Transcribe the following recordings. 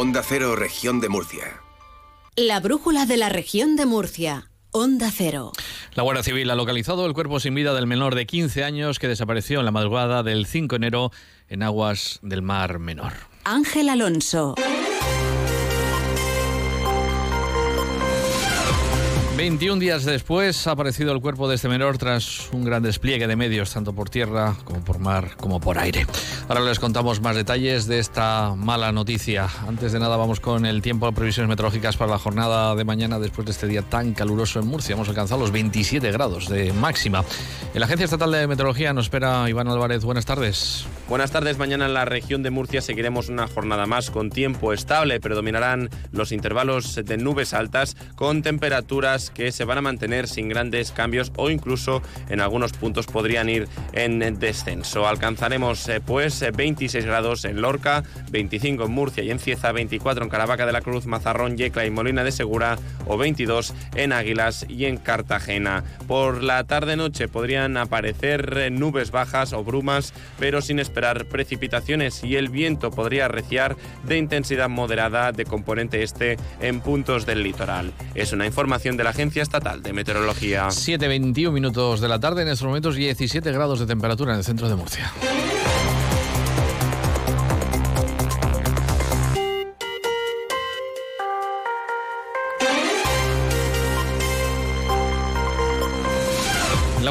Onda Cero, región de Murcia. La brújula de la región de Murcia. Onda Cero. La Guardia Civil ha localizado el cuerpo sin vida del menor de 15 años que desapareció en la madrugada del 5 de enero en aguas del Mar Menor. Ángel Alonso. 21 días después ha aparecido el cuerpo de este menor tras un gran despliegue de medios, tanto por tierra como por mar como por aire. Ahora les contamos más detalles de esta mala noticia. Antes de nada vamos con el tiempo, previsiones meteorológicas para la jornada de mañana después de este día tan caluroso en Murcia. Hemos alcanzado los 27 grados de máxima. En la Agencia Estatal de Meteorología nos espera Iván Álvarez. Buenas tardes. Buenas tardes. Mañana en la región de Murcia seguiremos una jornada más con tiempo estable. Predominarán los intervalos de nubes altas con temperaturas que se van a mantener sin grandes cambios o incluso en algunos puntos podrían ir en descenso. Alcanzaremos eh, pues 26 grados en Lorca, 25 en Murcia y en Cieza, 24 en Caravaca de la Cruz, Mazarrón, Yecla y Molina de Segura o 22 en Águilas y en Cartagena. Por la tarde-noche podrían aparecer eh, nubes bajas o brumas, pero sin precipitaciones y el viento podría arreciar de intensidad moderada de componente este en puntos del litoral. Es una información de la Agencia Estatal de Meteorología. 7.21 minutos de la tarde, en estos momentos 17 grados de temperatura en el centro de Murcia.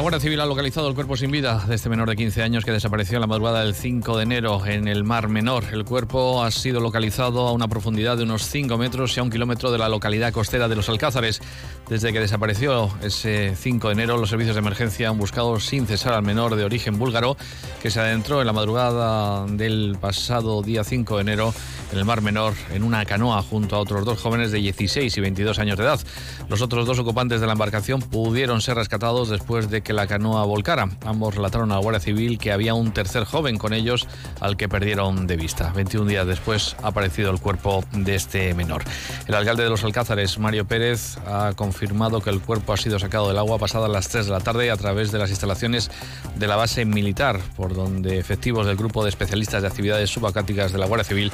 Guardia Civil ha localizado el cuerpo sin vida de este menor de 15 años que desapareció en la madrugada del 5 de enero en el Mar Menor. El cuerpo ha sido localizado a una profundidad de unos 5 metros y a un kilómetro de la localidad costera de Los Alcázares. Desde que desapareció ese 5 de enero, los servicios de emergencia han buscado sin cesar al menor de origen búlgaro que se adentró en la madrugada del pasado día 5 de enero en el Mar Menor en una canoa junto a otros dos jóvenes de 16 y 22 años de edad. Los otros dos ocupantes de la embarcación pudieron ser rescatados después de que la canoa volcara. Ambos relataron a la Guardia Civil que había un tercer joven con ellos al que perdieron de vista. 21 días después ha aparecido el cuerpo de este menor. El alcalde de los Alcázares, Mario Pérez, ha confirmado que el cuerpo ha sido sacado del agua pasadas las 3 de la tarde a través de las instalaciones de la base militar, por donde efectivos del grupo de especialistas de actividades subacuáticas de la Guardia Civil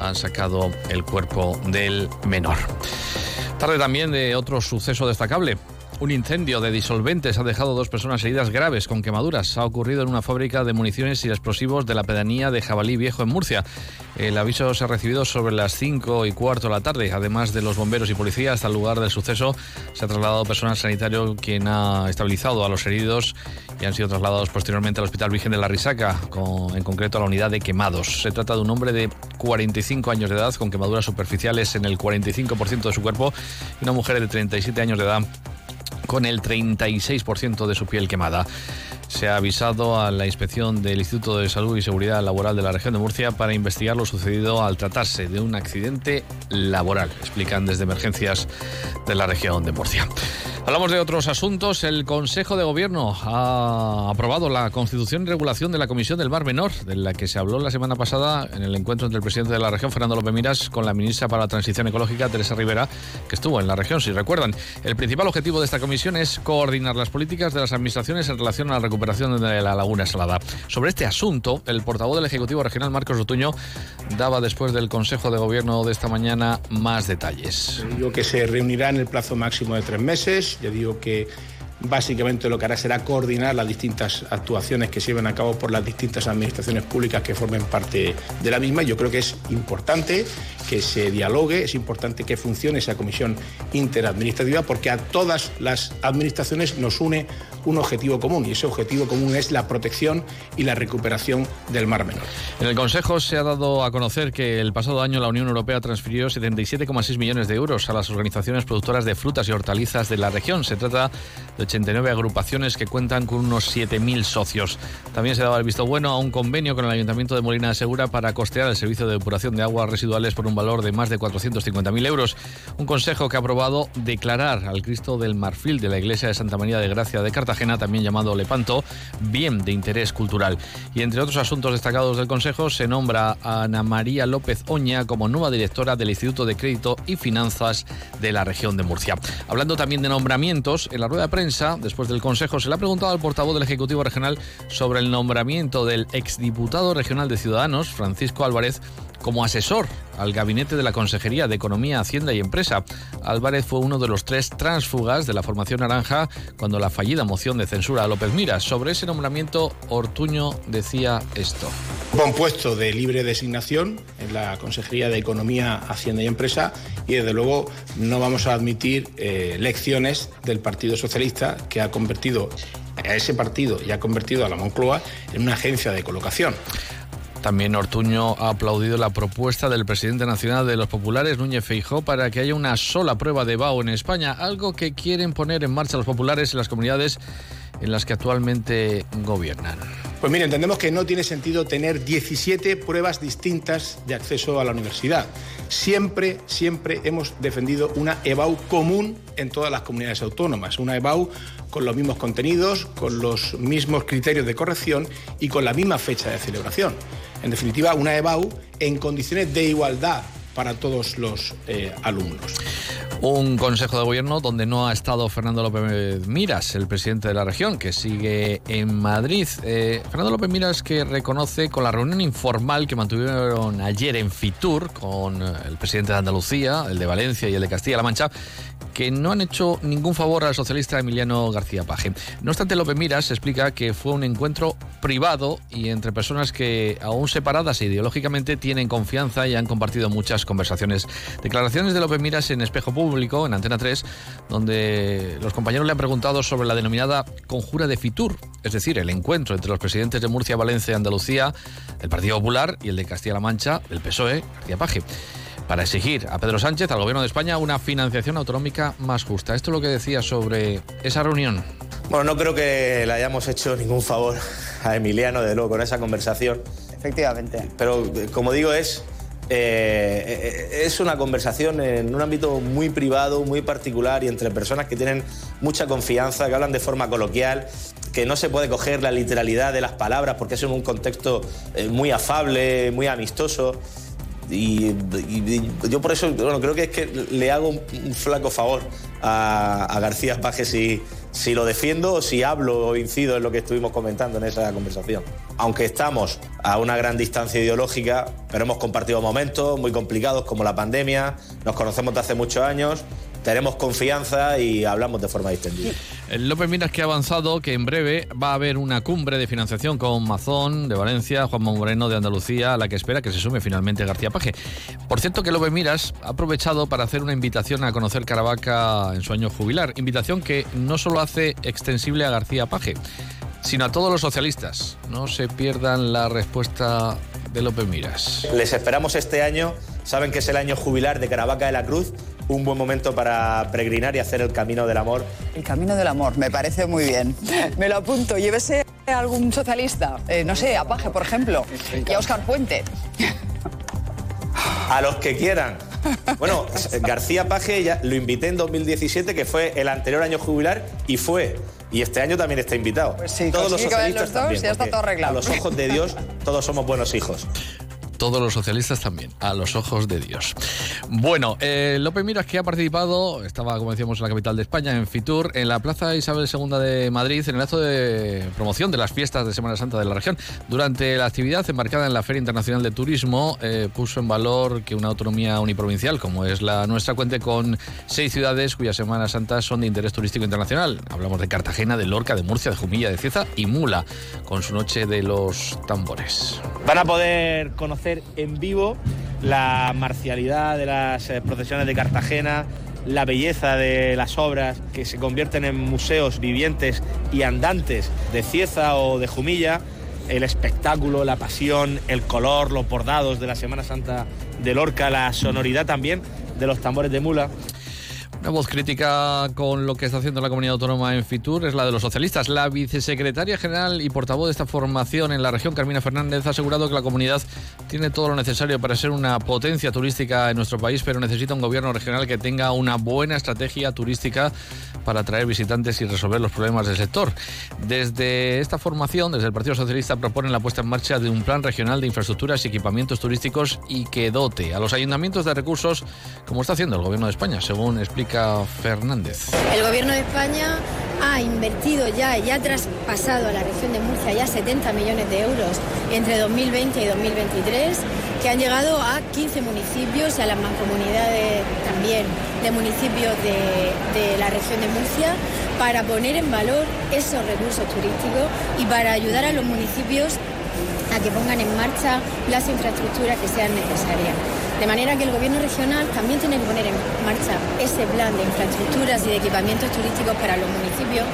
han sacado el cuerpo del menor. Tarde también de otro suceso destacable. Un incendio de disolventes ha dejado dos personas heridas graves con quemaduras. Ha ocurrido en una fábrica de municiones y explosivos de la pedanía de Jabalí Viejo en Murcia. El aviso se ha recibido sobre las 5 y cuarto de la tarde. Además de los bomberos y policías, hasta el lugar del suceso se ha trasladado personal sanitario quien ha estabilizado a los heridos y han sido trasladados posteriormente al Hospital Virgen de la Risaca, en concreto a la unidad de quemados. Se trata de un hombre de 45 años de edad con quemaduras superficiales en el 45% de su cuerpo y una mujer de 37 años de edad con el 36% de su piel quemada. Se ha avisado a la inspección del Instituto de Salud y Seguridad Laboral de la región de Murcia para investigar lo sucedido al tratarse de un accidente laboral, explican desde emergencias de la región de Murcia. Hablamos de otros asuntos. El Consejo de Gobierno ha aprobado la constitución y regulación de la Comisión del Mar Menor, de la que se habló la semana pasada en el encuentro entre el presidente de la región, Fernando López Miras, con la ministra para la Transición Ecológica, Teresa Rivera, que estuvo en la región, si recuerdan. El principal objetivo de esta comisión es coordinar las políticas de las administraciones en relación a la recuperación de la Laguna Salada. Sobre este asunto, el portavoz del Ejecutivo Regional, Marcos Rotuño, daba después del Consejo de Gobierno de esta mañana más detalles. Digo que se reunirá en el plazo máximo de tres meses ya digo que básicamente lo que hará será coordinar las distintas actuaciones que se lleven a cabo por las distintas administraciones públicas que formen parte de la misma. Yo creo que es importante que se dialogue, es importante que funcione esa comisión interadministrativa porque a todas las administraciones nos une un objetivo común y ese objetivo común es la protección y la recuperación del Mar Menor. En el Consejo se ha dado a conocer que el pasado año la Unión Europea transfirió 77,6 millones de euros a las organizaciones productoras de frutas y hortalizas de la región. Se trata de 89 agrupaciones que cuentan con unos 7.000 socios. También se daba el visto bueno a un convenio con el Ayuntamiento de Molina de Segura para costear el servicio de depuración de aguas residuales por un valor de más de 450.000 euros. Un consejo que ha aprobado declarar al Cristo del Marfil de la Iglesia de Santa María de Gracia de Cartagena, también llamado Lepanto, bien de interés cultural. Y entre otros asuntos destacados del Consejo, se nombra a Ana María López Oña como nueva directora del Instituto de Crédito y Finanzas de la región de Murcia. Hablando también de nombramientos, en la rueda de prensa, después del Consejo, se le ha preguntado al portavoz del Ejecutivo Regional sobre el nombramiento del exdiputado regional de Ciudadanos, Francisco Álvarez, como asesor al gabinete de la Consejería de Economía, Hacienda y Empresa. Álvarez fue uno de los tres transfugas de la formación naranja cuando la fallida moción de censura a López Miras. Sobre ese nombramiento, Ortuño decía esto. Un puesto de libre designación en la Consejería de Economía, Hacienda y Empresa y desde luego no vamos a admitir eh, lecciones del Partido Socialista que ha convertido a ese partido y ha convertido a la Moncloa en una agencia de colocación. También Ortuño ha aplaudido la propuesta del presidente nacional de los populares, Núñez Feijó, para que haya una sola prueba de BAO en España, algo que quieren poner en marcha los populares en las comunidades en las que actualmente gobiernan. Pues mire, entendemos que no tiene sentido tener 17 pruebas distintas de acceso a la universidad. Siempre, siempre hemos defendido una EBAU común en todas las comunidades autónomas, una EBAU con los mismos contenidos, con los mismos criterios de corrección y con la misma fecha de celebración. En definitiva, una EBAU en condiciones de igualdad para todos los eh, alumnos. Un consejo de gobierno donde no ha estado Fernando López Miras, el presidente de la región, que sigue en Madrid. Eh, Fernando López Miras que reconoce con la reunión informal que mantuvieron ayer en Fitur con eh, el presidente de Andalucía, el de Valencia y el de Castilla-La Mancha, que no han hecho ningún favor al socialista Emiliano García Paje. No obstante, López Miras explica que fue un encuentro privado y entre personas que, aún separadas ideológicamente, tienen confianza y han compartido muchas conversaciones. Declaraciones de López Miras en Espejo Público, en Antena 3, donde los compañeros le han preguntado sobre la denominada conjura de Fitur, es decir, el encuentro entre los presidentes de Murcia, Valencia y Andalucía, el Partido Popular y el de Castilla-La Mancha, el PSOE, García Paje para exigir a Pedro Sánchez, al Gobierno de España, una financiación autonómica más justa. Esto es lo que decía sobre esa reunión. Bueno, no creo que le hayamos hecho ningún favor a Emiliano, de luego, con esa conversación. Efectivamente. Pero, como digo, es, eh, es una conversación en un ámbito muy privado, muy particular y entre personas que tienen mucha confianza, que hablan de forma coloquial que no se puede coger la literalidad de las palabras porque es en un contexto eh, muy afable, muy amistoso. Y, yo por eso, bueno, creo que es que le hago un, flaco favor a, García Paje si, si lo defiendo o si hablo o incido en lo que estuvimos comentando en esa conversación. Aunque estamos a una gran distancia ideológica, pero hemos compartido momentos muy complicados como la pandemia, nos conocemos de hace muchos años tenemos confianza y hablamos de forma distendida. López Miras que ha avanzado que en breve va a haber una cumbre de financiación con Mazón de Valencia, Juan Moreno de Andalucía, a la que espera que se sume finalmente García Paje. Por cierto que López Miras ha aprovechado para hacer una invitación a conocer Caravaca en su año jubilar, invitación que no solo hace extensible a García Paje, sino a todos los socialistas. No se pierdan la respuesta de López Miras. Les esperamos este año. Saben que es el año jubilar de Caravaca de la Cruz un buen momento para peregrinar y hacer el camino del amor. El camino del amor, me parece muy bien. Me lo apunto. Llévese a algún socialista, eh, no sé, a Paje, por ejemplo, y a Oscar Puente. A los que quieran. Bueno, García Paje ya lo invité en 2017, que fue el anterior año jubilar, y fue. Y este año también está invitado. Pues sí, todos los socialistas los dos, también, ya está todo arreglado. A los ojos de Dios, todos somos buenos hijos todos los socialistas también, a los ojos de Dios. Bueno, eh, López Miras que ha participado, estaba como decíamos en la capital de España, en Fitur, en la Plaza Isabel II de Madrid, en el acto de promoción de las fiestas de Semana Santa de la región. Durante la actividad embarcada en la Feria Internacional de Turismo, eh, puso en valor que una autonomía uniprovincial como es la nuestra cuente con seis ciudades cuyas Semanas Santas son de interés turístico internacional. Hablamos de Cartagena, de Lorca, de Murcia, de Jumilla, de Cieza y Mula, con su noche de los tambores. Van a poder conocer en vivo la marcialidad de las eh, procesiones de Cartagena, la belleza de las obras que se convierten en museos vivientes y andantes de Cieza o de Jumilla, el espectáculo, la pasión, el color, los bordados de la Semana Santa de Lorca, la sonoridad también de los tambores de mula. Una voz crítica con lo que está haciendo la comunidad autónoma en Fitur es la de los socialistas. La vicesecretaria general y portavoz de esta formación en la región, Carmina Fernández, ha asegurado que la comunidad tiene todo lo necesario para ser una potencia turística en nuestro país, pero necesita un gobierno regional que tenga una buena estrategia turística para atraer visitantes y resolver los problemas del sector. Desde esta formación, desde el Partido Socialista, proponen la puesta en marcha de un plan regional de infraestructuras y equipamientos turísticos y que dote a los ayuntamientos de recursos, como está haciendo el gobierno de España, según explica Fernández. El Gobierno de España ha invertido ya y ha traspasado a la región de Murcia ya 70 millones de euros entre 2020 y 2023, que han llegado a 15 municipios y a las mancomunidades también de municipios de, de la región de Murcia para poner en valor esos recursos turísticos y para ayudar a los municipios que pongan en marcha las infraestructuras que sean necesarias. De manera que el Gobierno regional también tiene que poner en marcha ese plan de infraestructuras y de equipamientos turísticos para los municipios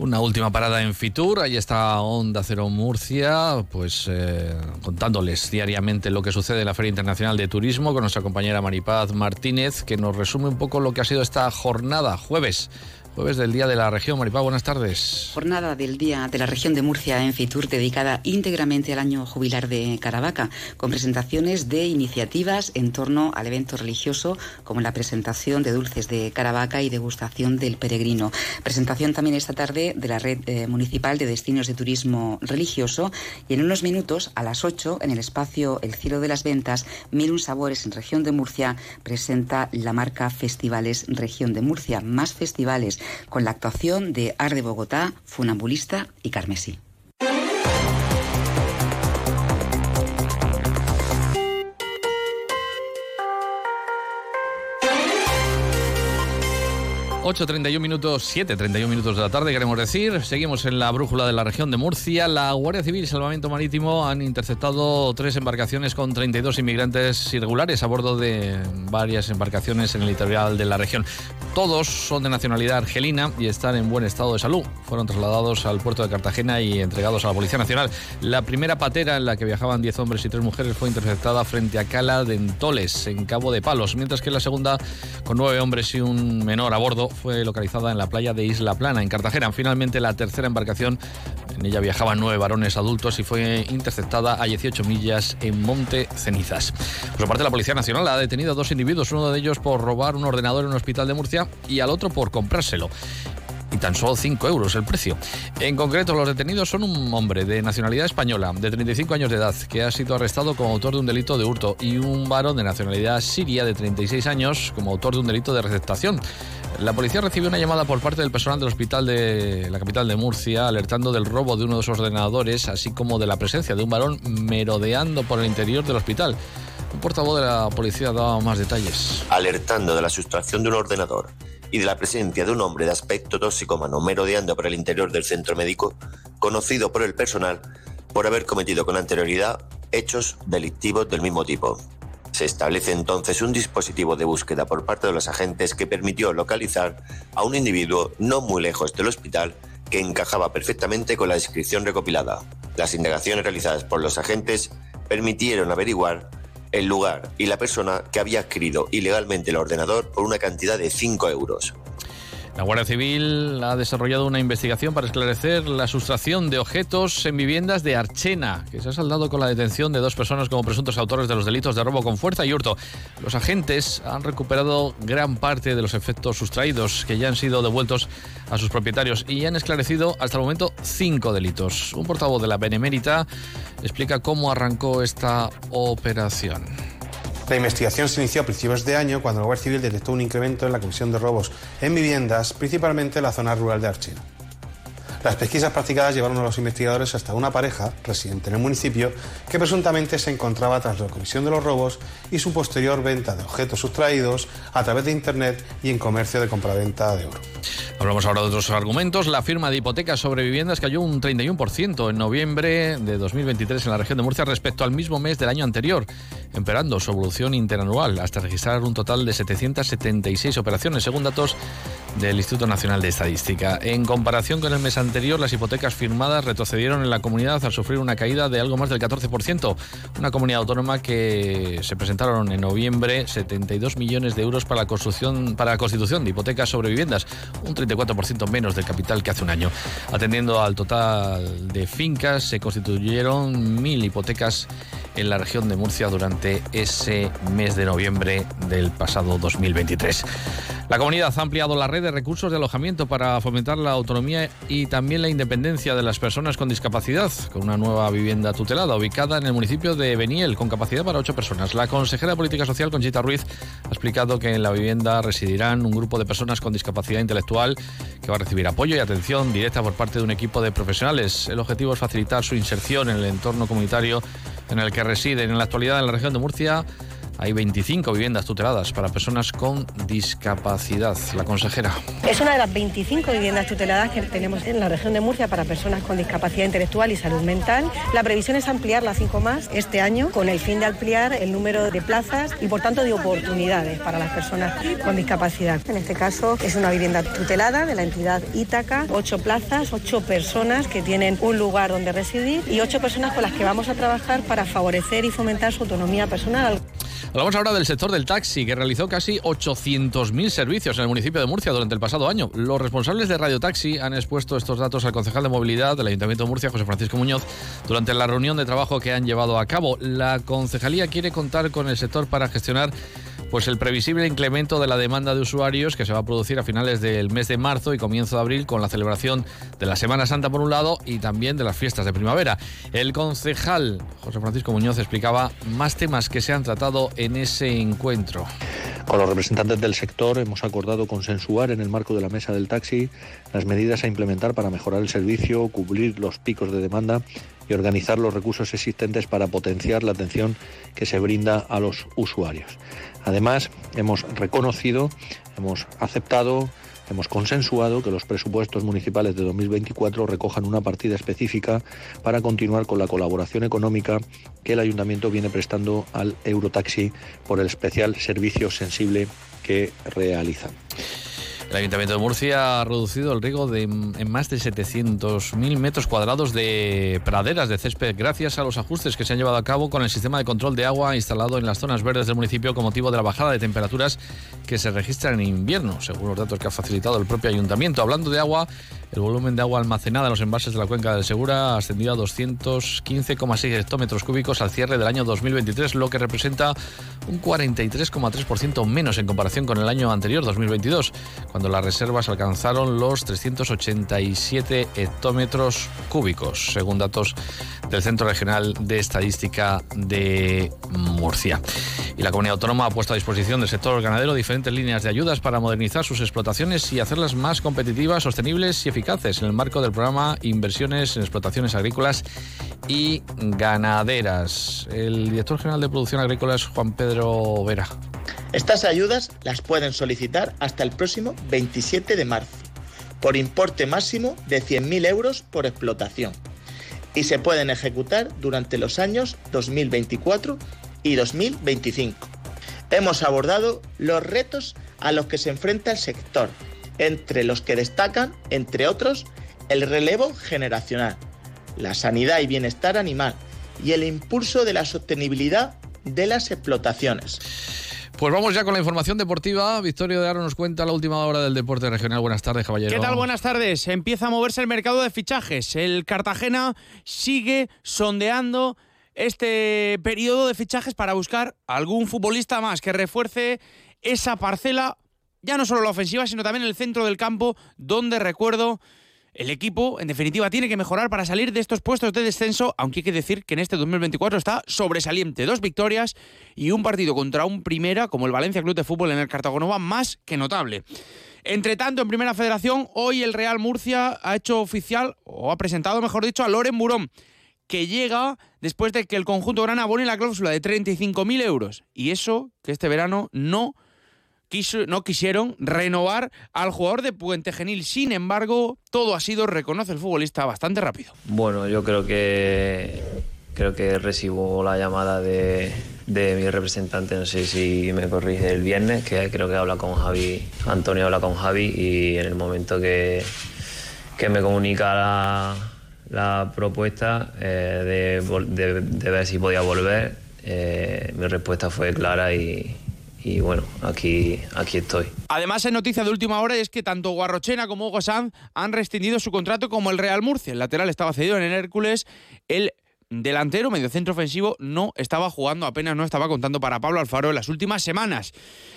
una última parada en Fitur, ahí está Onda Cero Murcia, pues eh, contándoles diariamente lo que sucede en la Feria Internacional de Turismo con nuestra compañera Maripaz Martínez, que nos resume un poco lo que ha sido esta jornada, jueves Jueves del Día de la Región. Maripá, buenas tardes. Jornada del Día de la Región de Murcia en Fitur, dedicada íntegramente al año jubilar de Caravaca, con presentaciones de iniciativas en torno al evento religioso, como la presentación de dulces de Caravaca y degustación del peregrino. Presentación también esta tarde de la Red eh, Municipal de Destinos de Turismo Religioso. Y en unos minutos, a las 8, en el espacio El Cielo de las Ventas, Mil un Sabores en Región de Murcia presenta la marca Festivales Región de Murcia. Más festivales con la actuación de Arde Bogotá, Funambulista y Carmesí. 8.31 minutos, 7.31 minutos de la tarde, queremos decir. Seguimos en la brújula de la región de Murcia. La Guardia Civil y Salvamento Marítimo han interceptado tres embarcaciones con 32 inmigrantes irregulares a bordo de varias embarcaciones en el litoral de la región. Todos son de nacionalidad argelina y están en buen estado de salud. Fueron trasladados al puerto de Cartagena y entregados a la Policía Nacional. La primera patera en la que viajaban 10 hombres y 3 mujeres fue interceptada frente a Cala de Entoles, en Cabo de Palos, mientras que la segunda, con 9 hombres y un menor a bordo, fue localizada en la playa de Isla Plana, en Cartagena. Finalmente, la tercera embarcación, en ella viajaban nueve varones adultos y fue interceptada a 18 millas en Monte Cenizas. Por su parte, la Policía Nacional ha detenido a dos individuos, uno de ellos por robar un ordenador en un hospital de Murcia y al otro por comprárselo y tan solo 5 euros el precio. En concreto, los detenidos son un hombre de nacionalidad española, de 35 años de edad, que ha sido arrestado como autor de un delito de hurto, y un varón de nacionalidad siria de 36 años como autor de un delito de receptación. La policía recibió una llamada por parte del personal del hospital de la capital de Murcia alertando del robo de uno de sus ordenadores, así como de la presencia de un varón merodeando por el interior del hospital. Un portavoz de la policía dado más detalles. Alertando de la sustracción de un ordenador y de la presencia de un hombre de aspecto toxicómano merodeando por el interior del centro médico, conocido por el personal por haber cometido con anterioridad hechos delictivos del mismo tipo. Se establece entonces un dispositivo de búsqueda por parte de los agentes que permitió localizar a un individuo no muy lejos del hospital que encajaba perfectamente con la descripción recopilada. Las indagaciones realizadas por los agentes permitieron averiguar el lugar y la persona que había adquirido ilegalmente el ordenador por una cantidad de 5 euros. La Guardia Civil ha desarrollado una investigación para esclarecer la sustracción de objetos en viviendas de Archena, que se ha saldado con la detención de dos personas como presuntos autores de los delitos de robo con fuerza y hurto. Los agentes han recuperado gran parte de los efectos sustraídos que ya han sido devueltos a sus propietarios y han esclarecido hasta el momento cinco delitos. Un portavoz de la Benemérita explica cómo arrancó esta operación. La investigación se inició a principios de año cuando la Guardia Civil detectó un incremento en la comisión de robos en viviendas, principalmente en la zona rural de Archena. Las pesquisas practicadas llevaron a los investigadores hasta una pareja residente en el municipio que presuntamente se encontraba tras la comisión de los robos y su posterior venta de objetos sustraídos a través de Internet y en comercio de compraventa de oro. Hablamos ahora de otros argumentos. La firma de hipotecas sobre viviendas cayó un 31% en noviembre de 2023 en la región de Murcia respecto al mismo mes del año anterior, empeorando su evolución interanual hasta registrar un total de 776 operaciones, según datos del Instituto Nacional de Estadística. En comparación con el mes anterior, las hipotecas firmadas retrocedieron en la comunidad al sufrir una caída de algo más del 14%, una comunidad autónoma que se presentaron en noviembre 72 millones de euros para la para la constitución de hipotecas sobre viviendas, un 34% menos del capital que hace un año. Atendiendo al total de fincas, se constituyeron mil hipotecas en la región de Murcia durante ese mes de noviembre del pasado 2023. La comunidad ha ampliado la red de recursos de alojamiento para fomentar la autonomía y también la independencia de las personas con discapacidad, con una nueva vivienda tutelada ubicada en el municipio de Beniel, con capacidad para ocho personas. La consejera de Política Social, Conchita Ruiz, ha explicado que en la vivienda residirán un grupo de personas con discapacidad intelectual que va a recibir apoyo y atención directa por parte de un equipo de profesionales. El objetivo es facilitar su inserción en el entorno comunitario en el que residen. En la actualidad en la región de Murcia hay 25 viviendas tuteladas para personas con discapacidad. La consejera. Es una de las 25 viviendas tuteladas que tenemos en la región de Murcia para personas con discapacidad intelectual y salud mental. La previsión es ampliar las cinco más este año con el fin de ampliar el número de plazas y por tanto de oportunidades para las personas con discapacidad. En este caso es una vivienda tutelada de la entidad Ítaca, ocho plazas, ocho personas que tienen un lugar donde residir y ocho personas con las que vamos a trabajar para favorecer y fomentar su autonomía personal. Hablamos ahora del sector del taxi, que realizó casi 800.000 servicios en el municipio de Murcia durante el pasado año. Los responsables de Radio Taxi han expuesto estos datos al concejal de movilidad del Ayuntamiento de Murcia, José Francisco Muñoz, durante la reunión de trabajo que han llevado a cabo. La concejalía quiere contar con el sector para gestionar pues el previsible incremento de la demanda de usuarios que se va a producir a finales del mes de marzo y comienzo de abril con la celebración de la Semana Santa por un lado y también de las fiestas de primavera. El concejal José Francisco Muñoz explicaba más temas que se han tratado en ese encuentro. Con los representantes del sector hemos acordado consensuar en el marco de la mesa del taxi las medidas a implementar para mejorar el servicio, cubrir los picos de demanda y organizar los recursos existentes para potenciar la atención que se brinda a los usuarios. Además, hemos reconocido, hemos aceptado, hemos consensuado que los presupuestos municipales de 2024 recojan una partida específica para continuar con la colaboración económica que el ayuntamiento viene prestando al Eurotaxi por el especial servicio sensible que realizan. El Ayuntamiento de Murcia ha reducido el riego de, en más de 700.000 metros cuadrados de praderas de césped gracias a los ajustes que se han llevado a cabo con el sistema de control de agua instalado en las zonas verdes del municipio con motivo de la bajada de temperaturas que se registran en invierno, según los datos que ha facilitado el propio Ayuntamiento. Hablando de agua, el volumen de agua almacenada en los envases de la cuenca del Segura ha ascendido a 215,6 hectómetros cúbicos al cierre del año 2023, lo que representa un 43,3% menos en comparación con el año anterior, 2022, cuando las reservas alcanzaron los 387 hectómetros cúbicos, según datos del Centro Regional de Estadística de Murcia. Y la comunidad autónoma ha puesto a disposición del sector ganadero diferentes líneas de ayudas para modernizar sus explotaciones y hacerlas más competitivas, sostenibles y eficaces en el marco del programa Inversiones en Explotaciones Agrícolas y Ganaderas. El director general de Producción Agrícola es Juan Pedro Vera. Estas ayudas las pueden solicitar hasta el próximo 27 de marzo, por importe máximo de 100.000 euros por explotación, y se pueden ejecutar durante los años 2024 y 2025. Hemos abordado los retos a los que se enfrenta el sector, entre los que destacan, entre otros, el relevo generacional, la sanidad y bienestar animal y el impulso de la sostenibilidad de las explotaciones. Pues vamos ya con la información deportiva. Victorio de Aro nos cuenta la última hora del deporte regional. Buenas tardes, caballero. ¿Qué tal? Buenas tardes. Empieza a moverse el mercado de fichajes. El Cartagena sigue sondeando este periodo de fichajes para buscar algún futbolista más que refuerce esa parcela, ya no solo la ofensiva, sino también el centro del campo, donde recuerdo el equipo, en definitiva, tiene que mejorar para salir de estos puestos de descenso, aunque hay que decir que en este 2024 está sobresaliente. Dos victorias y un partido contra un primera, como el Valencia Club de Fútbol en el Cartagonova, más que notable. Entre tanto, en Primera Federación, hoy el Real Murcia ha hecho oficial, o ha presentado, mejor dicho, a Loren Burón, que llega después de que el conjunto grana abone la cláusula de 35.000 euros. Y eso que este verano no no quisieron renovar al jugador de Puente Genil. Sin embargo, todo ha sido, reconoce el futbolista, bastante rápido. Bueno, yo creo que creo que recibo la llamada de, mi representante, no sé si me corrige el viernes, que creo que habla con Javi, Antonio habla con Javi y en el momento que, que me comunica la, propuesta eh, de, ver si podía volver, eh, mi respuesta fue clara y, y bueno, aquí, aquí estoy. Además, en noticia de última hora es que tanto Guarrochena como Hugo Sanz han rescindido su contrato como el Real Murcia. El lateral estaba cedido en el Hércules. El delantero, medio centro ofensivo, no estaba jugando, apenas no estaba contando para Pablo Alfaro en las últimas semanas.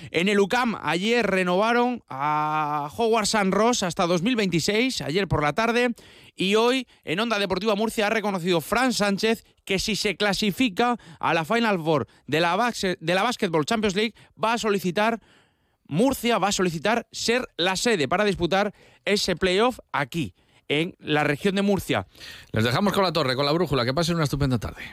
En el UCAM, ayer renovaron a Howard San Ross hasta 2026, ayer por la tarde, y hoy en Onda Deportiva Murcia ha reconocido Fran Sánchez que si se clasifica a la Final Four de la, de la Basketball Champions League va a solicitar Murcia va a solicitar ser la sede para disputar ese playoff aquí, en la región de Murcia. Les dejamos con la torre, con la brújula. Que pasen una estupenda tarde.